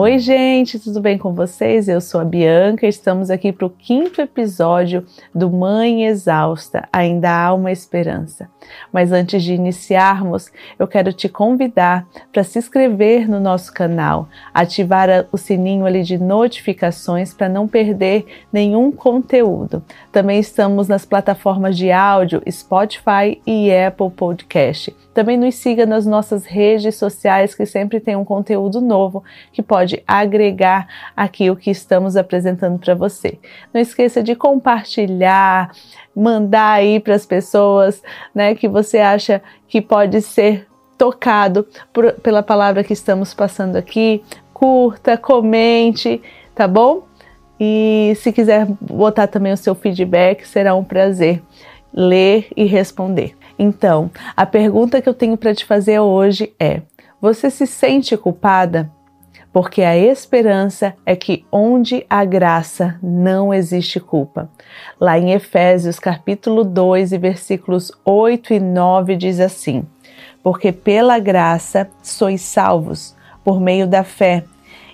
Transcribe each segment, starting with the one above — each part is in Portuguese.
Oi, gente, tudo bem com vocês? Eu sou a Bianca, estamos aqui para o quinto episódio do Mãe Exausta Ainda Há uma Esperança. Mas antes de iniciarmos, eu quero te convidar para se inscrever no nosso canal, ativar o sininho ali de notificações para não perder nenhum conteúdo. Também estamos nas plataformas de áudio Spotify e Apple Podcast. Também nos siga nas nossas redes sociais que sempre tem um conteúdo novo que pode agregar aqui o que estamos apresentando para você. Não esqueça de compartilhar, mandar aí para as pessoas, né, que você acha que pode ser tocado por, pela palavra que estamos passando aqui. Curta, comente, tá bom? E se quiser botar também o seu feedback, será um prazer ler e responder. Então, a pergunta que eu tenho para te fazer hoje é: você se sente culpada? Porque a esperança é que onde há graça não existe culpa. Lá em Efésios capítulo 2 e versículos 8 e 9 diz assim: Porque pela graça sois salvos por meio da fé,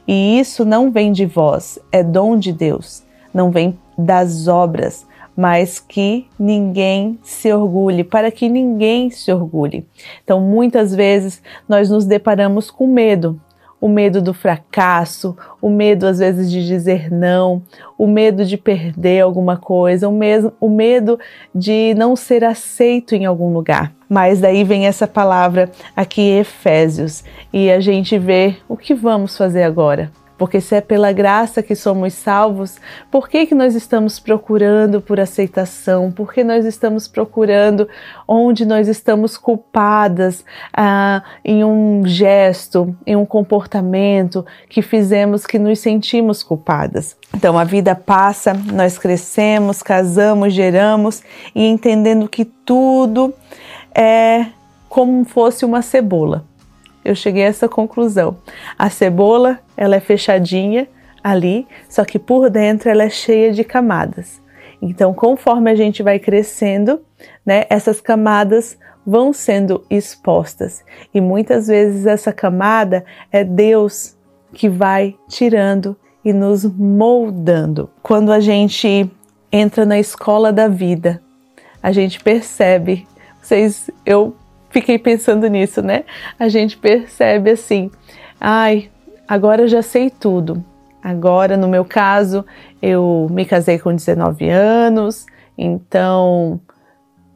e isso não vem de vós, é dom de Deus, não vem das obras, mas que ninguém se orgulhe, para que ninguém se orgulhe. Então, muitas vezes nós nos deparamos com medo, o medo do fracasso, o medo às vezes de dizer não, o medo de perder alguma coisa, o, mesmo, o medo de não ser aceito em algum lugar. Mas daí vem essa palavra aqui, Efésios, e a gente vê o que vamos fazer agora. Porque se é pela graça que somos salvos, por que, que nós estamos procurando por aceitação? Por que nós estamos procurando onde nós estamos culpadas ah, em um gesto, em um comportamento que fizemos que nos sentimos culpadas? Então a vida passa, nós crescemos, casamos, geramos e entendendo que tudo é como fosse uma cebola eu cheguei a essa conclusão. A cebola, ela é fechadinha ali, só que por dentro ela é cheia de camadas. Então, conforme a gente vai crescendo, né, essas camadas vão sendo expostas. E muitas vezes essa camada é Deus que vai tirando e nos moldando. Quando a gente entra na escola da vida, a gente percebe, vocês, eu fiquei pensando nisso, né? A gente percebe assim, ai, agora eu já sei tudo. Agora, no meu caso, eu me casei com 19 anos, então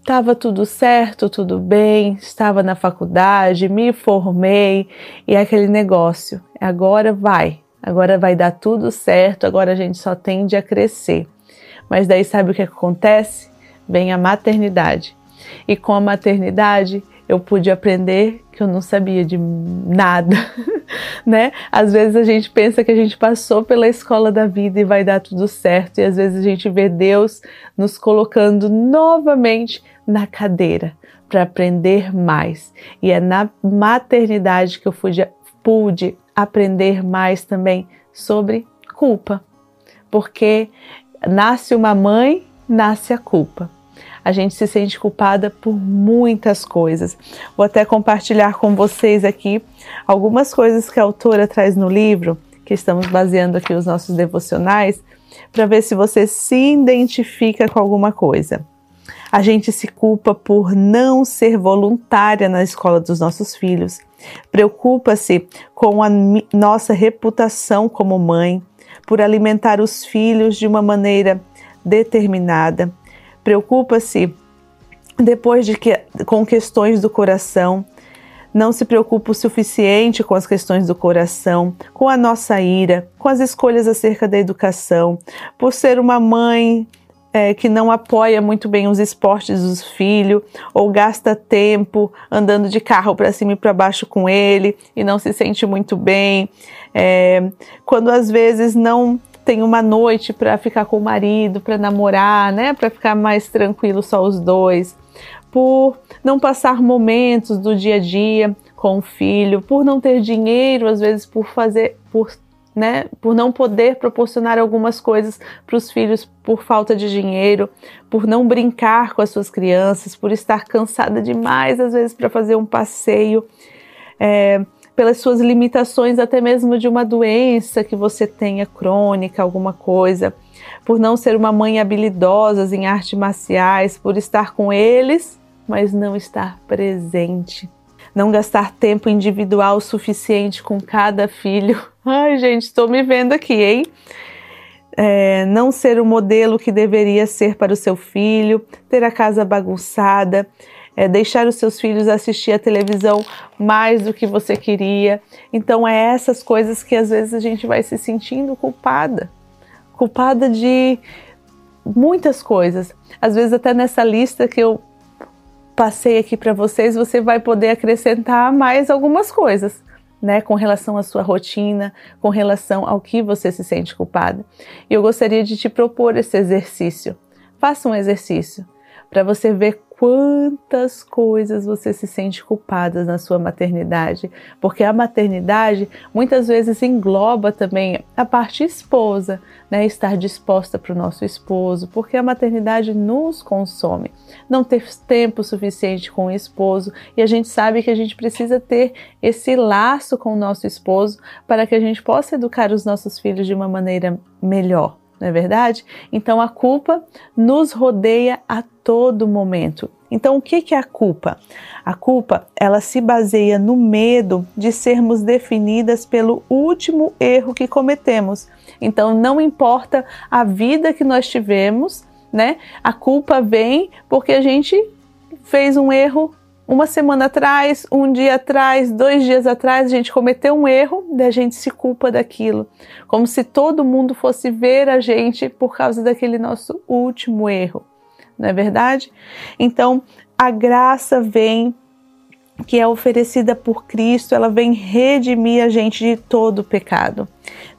estava tudo certo, tudo bem, estava na faculdade, me formei e é aquele negócio, agora vai, agora vai dar tudo certo, agora a gente só tende a crescer. Mas daí sabe o que acontece? Vem a maternidade. E com a maternidade eu pude aprender que eu não sabia de nada, né? Às vezes a gente pensa que a gente passou pela escola da vida e vai dar tudo certo, e às vezes a gente vê Deus nos colocando novamente na cadeira para aprender mais. E é na maternidade que eu pude, pude aprender mais também sobre culpa, porque nasce uma mãe, nasce a culpa a gente se sente culpada por muitas coisas. Vou até compartilhar com vocês aqui algumas coisas que a autora traz no livro, que estamos baseando aqui os nossos devocionais, para ver se você se identifica com alguma coisa. A gente se culpa por não ser voluntária na escola dos nossos filhos. Preocupa-se com a nossa reputação como mãe, por alimentar os filhos de uma maneira determinada, Preocupa-se depois de que com questões do coração, não se preocupa o suficiente com as questões do coração, com a nossa ira, com as escolhas acerca da educação, por ser uma mãe é, que não apoia muito bem os esportes dos filhos, ou gasta tempo andando de carro para cima e para baixo com ele e não se sente muito bem, é, quando às vezes não tem uma noite para ficar com o marido, para namorar, né, para ficar mais tranquilo só os dois, por não passar momentos do dia a dia com o filho, por não ter dinheiro, às vezes por fazer, por né, por não poder proporcionar algumas coisas para os filhos por falta de dinheiro, por não brincar com as suas crianças, por estar cansada demais às vezes para fazer um passeio. É, pelas suas limitações, até mesmo de uma doença que você tenha crônica, alguma coisa, por não ser uma mãe habilidosa em artes marciais, por estar com eles, mas não estar presente. Não gastar tempo individual suficiente com cada filho. Ai, gente, estou me vendo aqui, hein? É, não ser o modelo que deveria ser para o seu filho, ter a casa bagunçada, é, deixar os seus filhos assistir a televisão mais do que você queria. Então, é essas coisas que às vezes a gente vai se sentindo culpada culpada de muitas coisas. Às vezes, até nessa lista que eu passei aqui para vocês, você vai poder acrescentar mais algumas coisas. Né, com relação à sua rotina, com relação ao que você se sente culpada. E eu gostaria de te propor esse exercício. Faça um exercício para você ver quantas coisas você se sente culpada na sua maternidade, porque a maternidade muitas vezes engloba também a parte esposa, né? Estar disposta para o nosso esposo, porque a maternidade nos consome. Não ter tempo suficiente com o esposo e a gente sabe que a gente precisa ter esse laço com o nosso esposo para que a gente possa educar os nossos filhos de uma maneira melhor não é verdade? Então a culpa nos rodeia a todo momento. Então o que é a culpa? A culpa ela se baseia no medo de sermos definidas pelo último erro que cometemos. Então não importa a vida que nós tivemos, né? A culpa vem porque a gente fez um erro uma semana atrás, um dia atrás, dois dias atrás, a gente cometeu um erro e a gente se culpa daquilo. Como se todo mundo fosse ver a gente por causa daquele nosso último erro. Não é verdade? Então, a graça vem que é oferecida por Cristo, ela vem redimir a gente de todo pecado.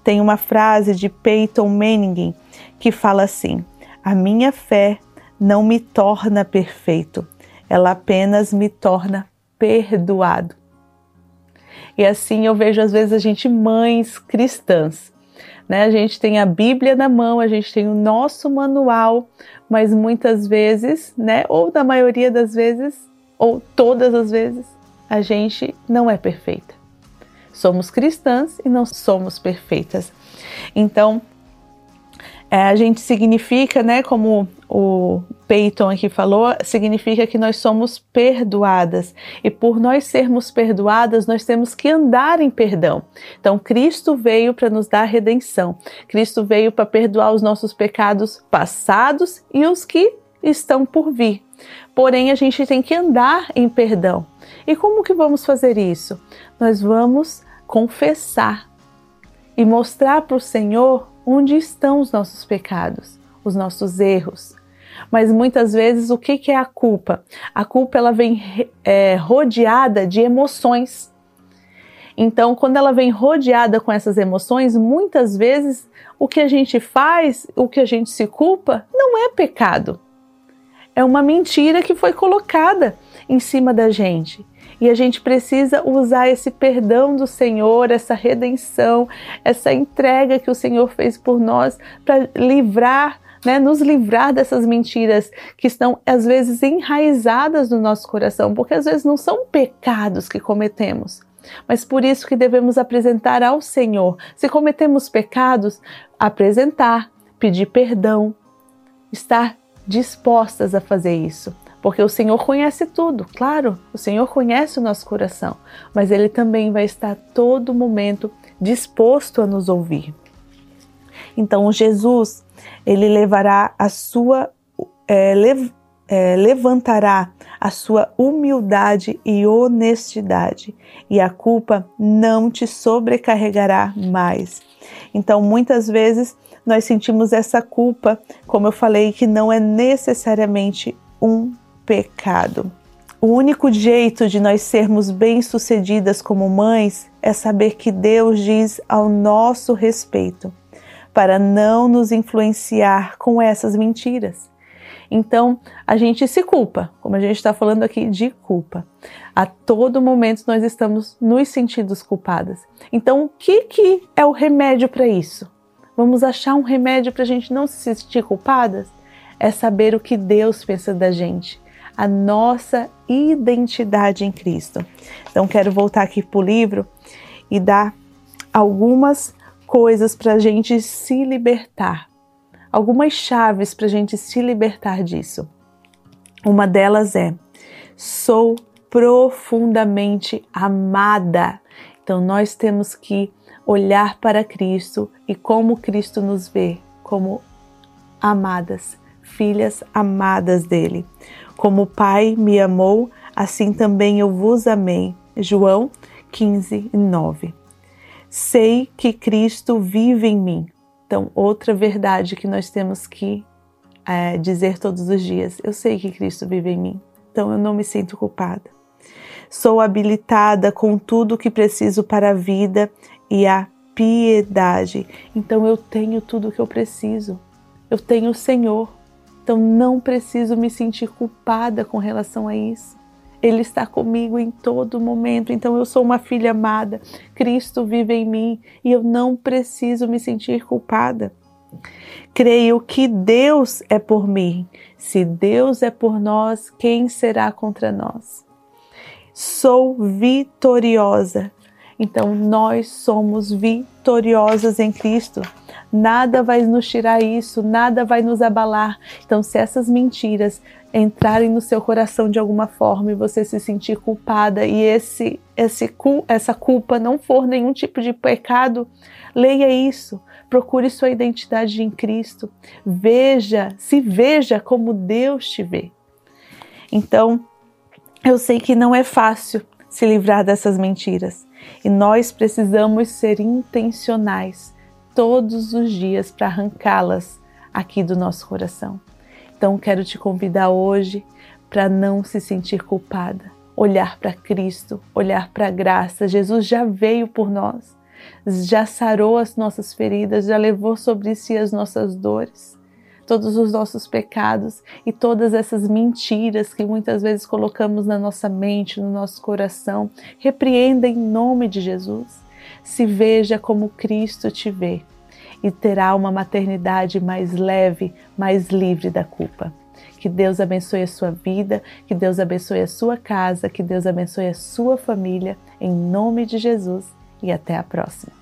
Tem uma frase de Peyton Manning que fala assim: A minha fé não me torna perfeito, ela apenas me torna perdoado. E assim eu vejo às vezes a gente mães cristãs, né? A gente tem a Bíblia na mão, a gente tem o nosso manual, mas muitas vezes, né, ou na maioria das vezes, ou todas as vezes, a gente não é perfeita. Somos cristãs e não somos perfeitas. Então, é, a gente significa, né, como o Peyton aqui falou, significa que nós somos perdoadas. E por nós sermos perdoadas, nós temos que andar em perdão. Então, Cristo veio para nos dar redenção. Cristo veio para perdoar os nossos pecados passados e os que estão por vir. Porém, a gente tem que andar em perdão. E como que vamos fazer isso? Nós vamos confessar e mostrar para o Senhor onde estão os nossos pecados, os nossos erros. Mas muitas vezes o que, é a culpa? A culpa ela vem é, rodeada de emoções. Então, quando ela vem rodeada com essas emoções, muitas vezes o que a gente faz, o que a gente se culpa, não é pecado. É uma mentira que foi colocada em cima da gente. E a gente precisa usar esse perdão do Senhor, essa redenção, essa entrega que o Senhor fez por nós para livrar né, nos livrar dessas mentiras que estão às vezes enraizadas no nosso coração, porque às vezes não são pecados que cometemos, mas por isso que devemos apresentar ao Senhor. Se cometemos pecados, apresentar, pedir perdão, estar dispostas a fazer isso. Porque o Senhor conhece tudo, claro, o Senhor conhece o nosso coração, mas Ele também vai estar todo momento disposto a nos ouvir. Então, Jesus, ele levará a sua, é, lev, é, levantará a sua humildade e honestidade, e a culpa não te sobrecarregará mais. Então, muitas vezes nós sentimos essa culpa, como eu falei, que não é necessariamente um pecado. O único jeito de nós sermos bem-sucedidas como mães é saber que Deus diz ao nosso respeito, para não nos influenciar com essas mentiras. Então, a gente se culpa, como a gente está falando aqui de culpa. A todo momento nós estamos nos sentindo culpadas. Então, o que, que é o remédio para isso? Vamos achar um remédio para a gente não se sentir culpadas? É saber o que Deus pensa da gente a nossa identidade em Cristo. Então, quero voltar aqui para o livro e dá algumas coisas para a gente se libertar, algumas chaves para a gente se libertar disso. Uma delas é: sou profundamente amada. Então nós temos que olhar para Cristo e como Cristo nos vê, como amadas, filhas amadas dele. Como o Pai me amou, assim também eu vos amei. João 15, 9. Sei que Cristo vive em mim. Então, outra verdade que nós temos que é, dizer todos os dias: eu sei que Cristo vive em mim, então eu não me sinto culpada. Sou habilitada com tudo o que preciso para a vida e a piedade. Então eu tenho tudo o que eu preciso. Eu tenho o Senhor. Então não preciso me sentir culpada com relação a isso. Ele está comigo em todo momento. Então eu sou uma filha amada. Cristo vive em mim e eu não preciso me sentir culpada. Creio que Deus é por mim. Se Deus é por nós, quem será contra nós? Sou vitoriosa. Então nós somos vitoriosas em Cristo. Nada vai nos tirar isso, nada vai nos abalar. Então, se essas mentiras entrarem no seu coração de alguma forma e você se sentir culpada e esse, esse essa culpa não for nenhum tipo de pecado, leia isso, procure sua identidade em Cristo, veja, se veja como Deus te vê. Então, eu sei que não é fácil se livrar dessas mentiras e nós precisamos ser intencionais todos os dias para arrancá-las aqui do nosso coração. Então quero te convidar hoje para não se sentir culpada, olhar para Cristo, olhar para a graça. Jesus já veio por nós, já sarou as nossas feridas, já levou sobre si as nossas dores, todos os nossos pecados e todas essas mentiras que muitas vezes colocamos na nossa mente, no nosso coração. Repreenda em nome de Jesus se veja como Cristo te vê e terá uma maternidade mais leve, mais livre da culpa. Que Deus abençoe a sua vida, que Deus abençoe a sua casa, que Deus abençoe a sua família, em nome de Jesus e até a próxima.